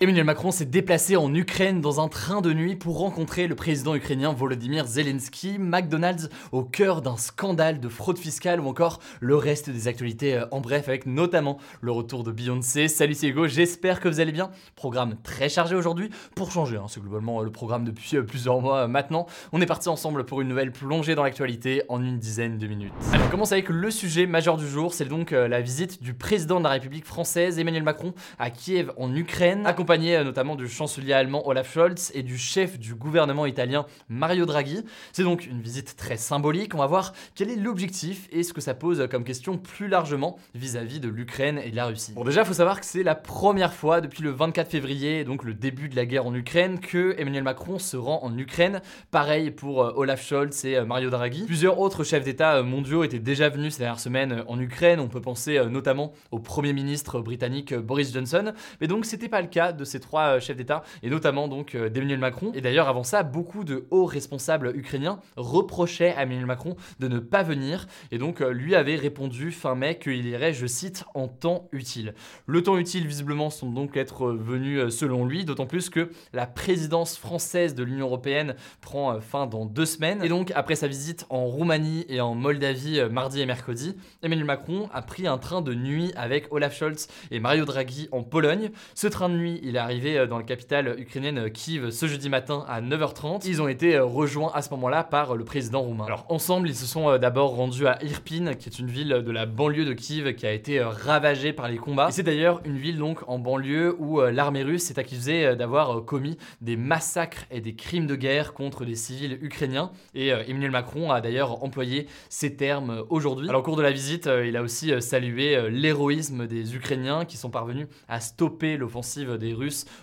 Emmanuel Macron s'est déplacé en Ukraine dans un train de nuit pour rencontrer le président ukrainien Volodymyr Zelensky, McDonald's au cœur d'un scandale de fraude fiscale ou encore le reste des actualités euh, en bref avec notamment le retour de Beyoncé. Salut c'est Hugo, j'espère que vous allez bien. Programme très chargé aujourd'hui pour changer, hein, c'est globalement euh, le programme depuis euh, plusieurs mois maintenant. On est parti ensemble pour une nouvelle plongée dans l'actualité en une dizaine de minutes. Alors on commence avec le sujet majeur du jour, c'est donc la visite du président de la République française Emmanuel Macron à Kiev en Ukraine, accompagné euh, notamment du chancelier allemand Olaf Scholz et du chef du gouvernement italien Mario Draghi. C'est donc une visite très symbolique. On va voir quel est l'objectif et ce que ça pose comme question plus largement vis-à-vis de l'Ukraine et de la Russie. Bon, déjà, il faut savoir que c'est la première fois depuis le 24 février, donc le début de la guerre en Ukraine, que Emmanuel Macron se rend en Ukraine. Pareil pour euh, Olaf Scholz et euh, Mario Draghi. Plusieurs autres chefs d'État mondiaux étaient déjà venus ces dernières semaines en Ukraine. On peut penser notamment au Premier ministre britannique Boris Johnson. Mais donc, c'était pas le cas de ces trois euh, chefs d'État, et notamment donc euh, d'Emmanuel Macron. Et d'ailleurs, avant ça, beaucoup de hauts responsables ukrainiens reprochaient à Emmanuel Macron de ne pas venir, et donc euh, lui avait répondu fin mai qu'il irait, je cite, en temps utile. Le temps utile, visiblement, semble donc être venu selon lui, d'autant plus que la présidence française de l'Union européenne prend fin dans deux semaines. Et donc, après sa visite en Roumanie et en Moldavie mardi et mercredi, Emmanuel Macron a pris un train de nuit avec Olaf Scholz et Mario Draghi en Pologne. Ce train de nuit, il est arrivé euh, dans la capitale ukrainienne euh, Kiev ce jeudi matin à 9h30. Ils ont été euh, rejoints à ce moment-là par le président roumain. Alors ensemble, ils se sont d'abord rendus à Irpin, qui est une ville de la banlieue de Kiev qui a été ravagée par les combats. C'est d'ailleurs une ville donc en banlieue où l'armée russe est accusée d'avoir commis des massacres et des crimes de guerre contre des civils ukrainiens. Et Emmanuel Macron a d'ailleurs employé ces termes aujourd'hui. Alors au cours de la visite, il a aussi salué l'héroïsme des Ukrainiens qui sont parvenus à stopper l'offensive des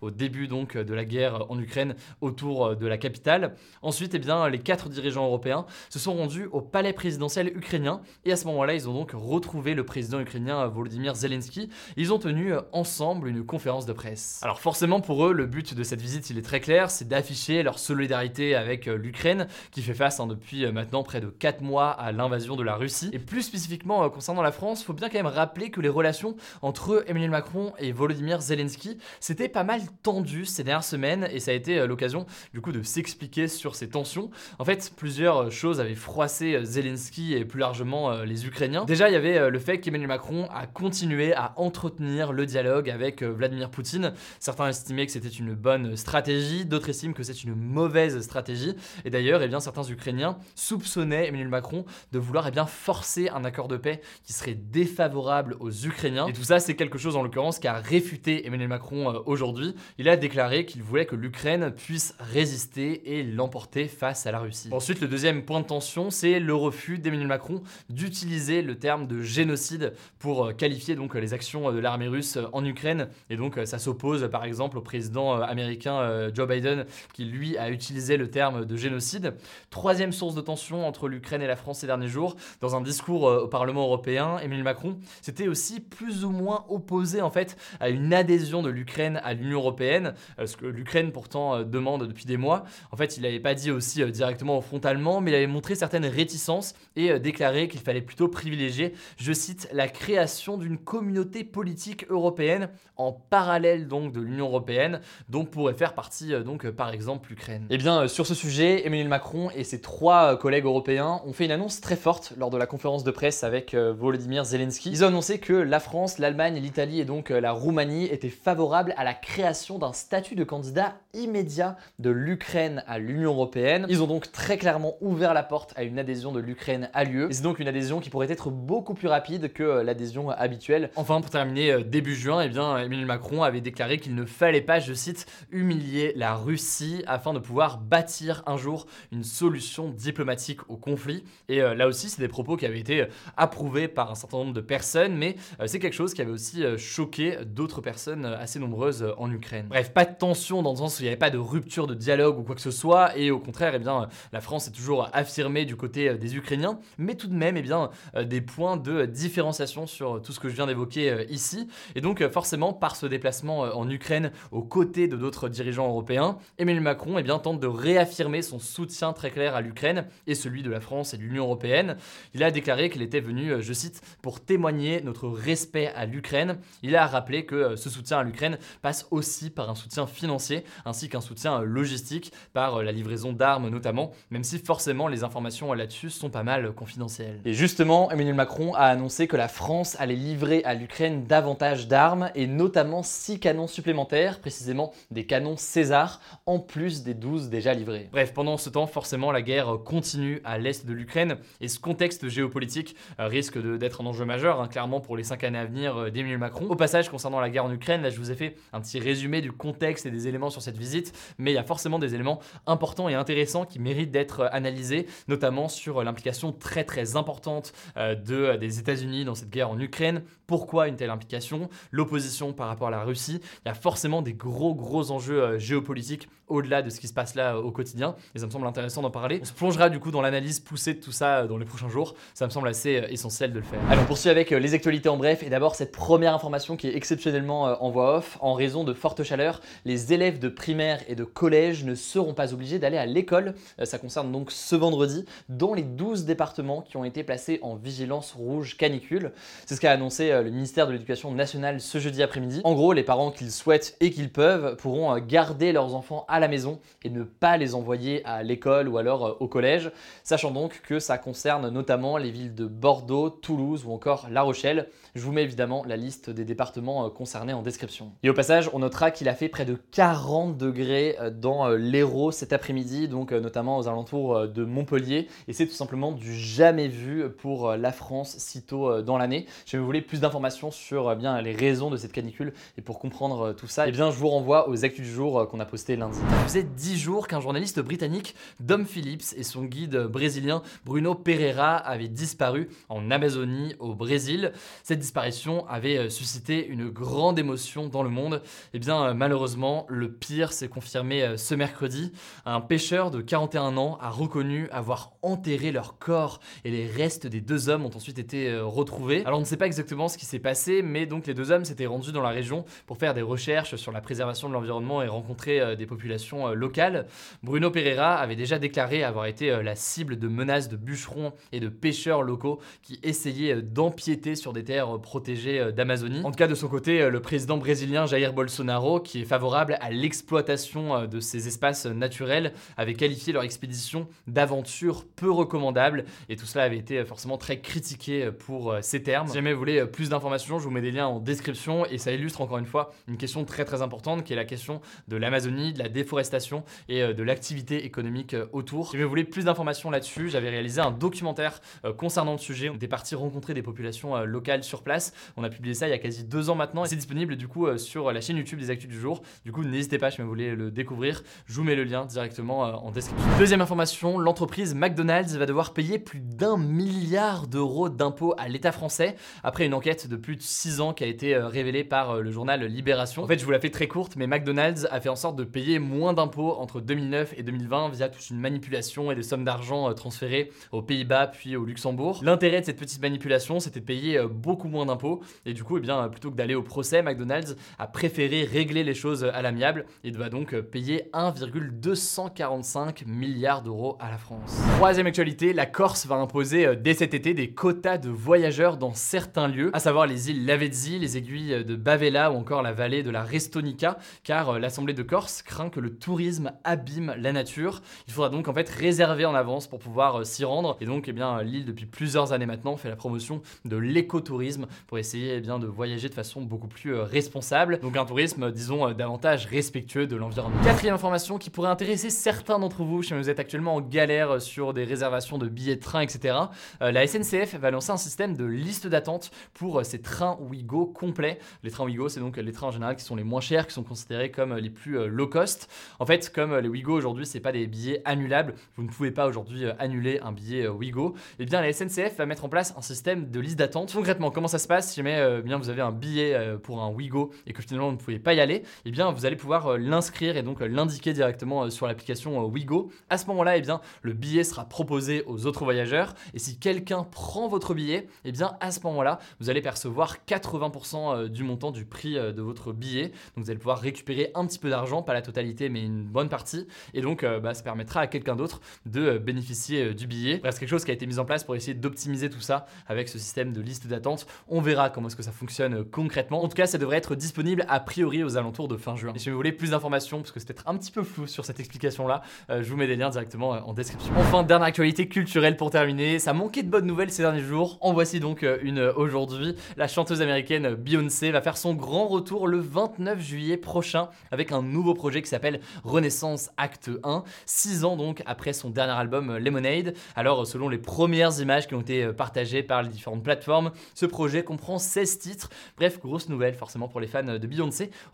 Au début donc de la guerre en Ukraine autour de la capitale. Ensuite, eh bien, les quatre dirigeants européens se sont rendus au palais présidentiel ukrainien et à ce moment-là, ils ont donc retrouvé le président ukrainien Volodymyr Zelensky. Ils ont tenu ensemble une conférence de presse. Alors forcément pour eux, le but de cette visite, il est très clair, c'est d'afficher leur solidarité avec l'Ukraine qui fait face hein, depuis maintenant près de 4 mois à l'invasion de la Russie. Et plus spécifiquement euh, concernant la France, il faut bien quand même rappeler que les relations entre Emmanuel Macron et Volodymyr Zelensky, c'était pas mal tendu ces dernières semaines et ça a été euh, l'occasion du coup de s'expliquer sur ces tensions. En fait, plusieurs euh, choses avaient froissé euh, Zelensky et plus largement les Ukrainiens. Déjà, il y avait le fait qu'Emmanuel Macron a continué à entretenir le dialogue avec Vladimir Poutine. Certains estimaient que c'était une bonne stratégie, d'autres estiment que c'est une mauvaise stratégie. Et d'ailleurs, eh bien, certains Ukrainiens soupçonnaient Emmanuel Macron de vouloir eh bien, forcer un accord de paix qui serait défavorable aux Ukrainiens. Et tout ça, c'est quelque chose en l'occurrence qu'a réfuté Emmanuel Macron aujourd'hui il a déclaré qu'il voulait que l'Ukraine puisse résister et l'emporter face à la Russie. Ensuite, le deuxième point de tension, c'est le refus d'Emmanuel Macron d'utiliser le terme de génocide pour euh, qualifier donc les actions euh, de l'armée russe euh, en Ukraine. Et donc, ça s'oppose par exemple au président américain Joe Biden qui lui a utilisé le terme de génocide. Troisième source de tension entre l'Ukraine et la France ces derniers jours, dans un discours au Parlement européen, Emmanuel Macron s'était aussi plus ou moins opposé en fait à une adhésion de l'Ukraine à l'Union européenne, euh, ce que l'Ukraine pourtant euh, demande depuis des mois. En fait, il n'avait pas dit aussi euh, directement frontalement, mais il avait montré certaines réticences et déclaré qu'il fallait plutôt privilégier, je cite, la création d'une communauté politique européenne en parallèle donc de l'Union européenne, dont pourrait faire partie donc par exemple l'Ukraine. Et eh bien sur ce sujet, Emmanuel Macron et ses trois collègues européens ont fait une annonce très forte lors de la conférence de presse avec Volodymyr Zelensky. Ils ont annoncé que la France, l'Allemagne, l'Italie et donc la Roumanie étaient favorables à la création d'un statut de candidat immédiat de l'Ukraine à l'Union européenne. Ils ont donc très clairement ouvert la porte à une adhésion de l'Ukraine à l'UE. C'est donc une adhésion qui pourrait être beaucoup plus rapide que euh, l'adhésion habituelle. Enfin, pour terminer, euh, début juin, eh bien, Emmanuel Macron avait déclaré qu'il ne fallait pas, je cite, humilier la Russie afin de pouvoir bâtir un jour une solution diplomatique au conflit. Et euh, là aussi, c'est des propos qui avaient été approuvés par un certain nombre de personnes, mais c'est quelque chose qui avait aussi choqué d'autres personnes assez nombreuses en Ukraine. Bref, pas de tension dans le sens où il n'y avait pas de rupture de dialogue ou quoi que ce soit, et au contraire, eh bien, la France est toujours affirmée du côté des Ukrainiens, mais tout de même, eh bien, des points de différenciation sur tout ce que je viens d'évoquer ici. Et donc, forcément, par ce déplacement en Ukraine aux côtés de d'autres dirigeants européens, Emmanuel Macron eh bien, tente de réaffirmer son soutien très clair à l'Ukraine et celui de la France et de l'Union européenne. Il a déclaré qu'il était venu, je cite, pour témoigner notre respect à l'Ukraine. Il a rappelé que ce soutien à l'Ukraine passe aussi par un soutien financier ainsi qu'un soutien logistique par la livraison d'armes notamment, même si forcément les informations là-dessus sont pas mal confidentielles. Et justement, Emmanuel Macron a annoncé que la France allait livrer à l'Ukraine davantage d'armes et notamment 6 canons supplémentaires, précisément des canons César, en plus des 12 déjà livrés. Bref, pendant ce temps, forcément, la guerre continue à l'est de l'Ukraine et ce contexte géopolitique euh, risque d'être un enjeu majeur, hein, clairement, pour les 5 années à venir euh, d'Emmanuel Macron. Au passage, concernant la guerre en Ukraine, là, je vous ai fait un petit résumé du contexte et des éléments sur cette visite, mais il y a forcément des éléments importants et intéressants qui méritent d'être analysés, notamment sur l'implication très très importante euh, de, des États-Unis dans cette guerre en Ukraine. Pourquoi une telle implication? L'opposition par rapport à la Russie. Il y a forcément des gros gros enjeux euh, géopolitiques au-delà de ce qui se passe là euh, au quotidien. Et ça me semble intéressant d'en parler. On se plongera du coup dans l'analyse poussée de tout ça euh, dans les prochains jours. Ça me semble assez euh, essentiel de le faire. Allez, on poursuit avec les actualités en bref. Et d'abord, cette première information qui est exceptionnellement en voix off. En raison de forte chaleur, les élèves de primaire et de collège ne seront pas obligés d'aller à l'école. Ça concerne donc ce vendredi dans les 12 départements qui ont été placés en vigilance rouge canicule. C'est ce qu'a annoncé le ministère de l'Éducation nationale ce jeudi après-midi. En gros, les parents qu'ils souhaitent et qu'ils peuvent pourront garder leurs enfants à la maison et ne pas les envoyer à l'école ou alors euh, au collège, sachant donc que ça concerne notamment les villes de Bordeaux, Toulouse ou encore La Rochelle. Je vous mets évidemment la liste des départements euh, concernés en description. Et au passage, on notera qu'il a fait près de 40 degrés euh, dans l'Hérault cet après-midi, donc notamment aux alentours de Montpellier, et c'est tout simplement du jamais vu pour la France si tôt dans l'année. Si vous voulez plus d'informations sur bien les raisons de cette canicule et pour comprendre tout ça, eh bien je vous renvoie aux actus du jour qu'on a posté lundi. Ça faisait 10 jours qu'un journaliste britannique, Dom Phillips, et son guide brésilien Bruno Pereira avaient disparu en Amazonie au Brésil. Cette disparition avait euh, suscité une grande émotion dans le monde. Eh bien euh, malheureusement, le pire s'est confirmé euh, ce mercredi. Un pêcheur de 41 ans a reconnu avoir enterré leur corps et les restes des deux hommes ont ensuite été retrouvés. Alors on ne sait pas exactement ce qui s'est passé, mais donc les deux hommes s'étaient rendus dans la région pour faire des recherches sur la préservation de l'environnement et rencontrer des populations euh, locales. Bruno Pereira avait déjà déclaré avoir été euh, la cible de menaces de bûcherons et de pêcheurs locaux qui essayaient euh, d'empiéter sur des terres protégées d'Amazonie. En tout cas, de son côté, le président brésilien Jair Bolsonaro, qui est favorable à l'exploitation de ces espaces naturels, avait qualifié leur expédition d'aventure peu recommandable et tout cela avait été forcément très critiqué pour ces termes. Si jamais vous voulez plus d'informations, je vous mets des liens en description et ça illustre encore une fois une question très très importante qui est la question de l'Amazonie, de la déforestation et euh, de l'activité économique euh, autour. Si vous voulez plus d'informations là-dessus, j'avais réalisé un documentaire euh, concernant le sujet. On était parti rencontrer des populations locales sur place. On a publié ça il y a quasi deux ans maintenant et c'est disponible du coup sur la chaîne YouTube des Actus du jour. Du coup, n'hésitez pas si vous voulez le découvrir. Je vous mets le lien directement en description. Deuxième information, l'entreprise McDonald's va devoir payer plus d'un milliard d'euros d'impôts à l'État français après une enquête de plus de six ans qui a été révélée par le journal Libération. En fait, je vous la fais très courte, mais McDonald's a fait en sorte de payer moins d'impôts entre 2009 et 2020 via toute une manipulation et des sommes d'argent euh, transférées aux Pays-Bas puis au Luxembourg. L'intérêt de cette petite manipulation, c'était de payer euh, beaucoup moins d'impôts et du coup, eh bien, plutôt que d'aller au procès, McDonald's a préféré régler les choses à l'amiable et va donc euh, payer 1,245 milliards d'euros à la France. Troisième actualité, la Corse va imposer dès cet été des quotas de voyageurs dans certains lieux, à savoir les îles Lavezzi, les aiguilles de Bavella ou encore la vallée de la Restonica, car l'Assemblée de Corse craint que le tourisme abîme la nature. Il faudra donc en fait réserver en avance pour pouvoir euh, s'y rendre. Et donc, eh bien, l'île depuis plusieurs années maintenant fait la promotion de l'écotourisme pour essayer eh bien, de voyager de façon beaucoup plus euh, responsable. Donc un tourisme, disons, davantage respectueux de l'environnement. Quatrième information qui pourrait intéresser certains d'entre vous, si vous êtes actuellement en galère sur des réservations de billets de train, etc. la SNCF va lancer un système de liste d'attente pour ces trains Ouigo complets. Les trains Ouigo, c'est donc les trains en général qui sont les moins chers, qui sont considérés comme les plus low cost. En fait, comme les Ouigo aujourd'hui, c'est pas des billets annulables, vous ne pouvez pas aujourd'hui annuler un billet Ouigo. Et eh bien la SNCF va mettre en place un système de liste d'attente. Concrètement, comment ça se passe si jamais euh, bien vous avez un billet euh, pour un Ouigo et que finalement vous ne pouvez pas y aller, eh bien vous allez pouvoir euh, l'inscrire et donc l'indiquer directement sur l'application Ouigo. À ce moment-là, eh bien le billet sera proposé aux autres voyageurs et si quelqu'un prend votre billet, et eh bien à ce moment-là, vous allez percevoir 80% du montant du prix de votre billet. Donc vous allez pouvoir récupérer un petit peu d'argent, pas la totalité mais une bonne partie et donc bah, ça permettra à quelqu'un d'autre de bénéficier du billet. c'est quelque chose qui a été mis en place pour essayer d'optimiser tout ça avec ce système de liste d'attente. On verra comment est-ce que ça fonctionne euh, concrètement. En tout cas, ça devrait être disponible a priori aux alentours de fin juin. Et si vous voulez plus d'informations, parce que c'est peut-être un petit peu flou sur cette explication-là, euh, je vous mets des liens directement euh, en description. Enfin, dernière actualité culturelle pour terminer. Ça manquait de bonnes nouvelles ces derniers jours. En voici donc une aujourd'hui. La chanteuse américaine Beyoncé va faire son grand retour le 29 juillet prochain avec un nouveau projet qui s'appelle Renaissance Acte 1. Six ans donc après son dernier album Lemonade. Alors, selon les premières images qui ont été partagées par les différentes plateformes, ce projet comprend 16 titres. Bref, grosse nouvelle forcément pour les fans de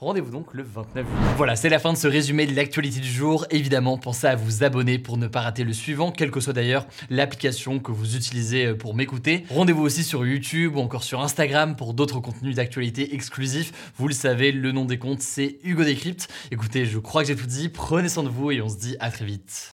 Rendez-vous donc le 29 juillet. Voilà, c'est la fin de ce résumé de l'actualité du jour. Évidemment, pensez à vous abonner pour ne pas rater le suivant, quelle que soit d'ailleurs l'application que vous utilisez pour m'écouter. Rendez-vous aussi sur YouTube ou encore sur Instagram pour d'autres contenus d'actualité exclusifs. Vous le savez, le nom des comptes, c'est Hugo Décrypte. Écoutez, je crois que j'ai tout dit. Prenez soin de vous et on se dit à très vite.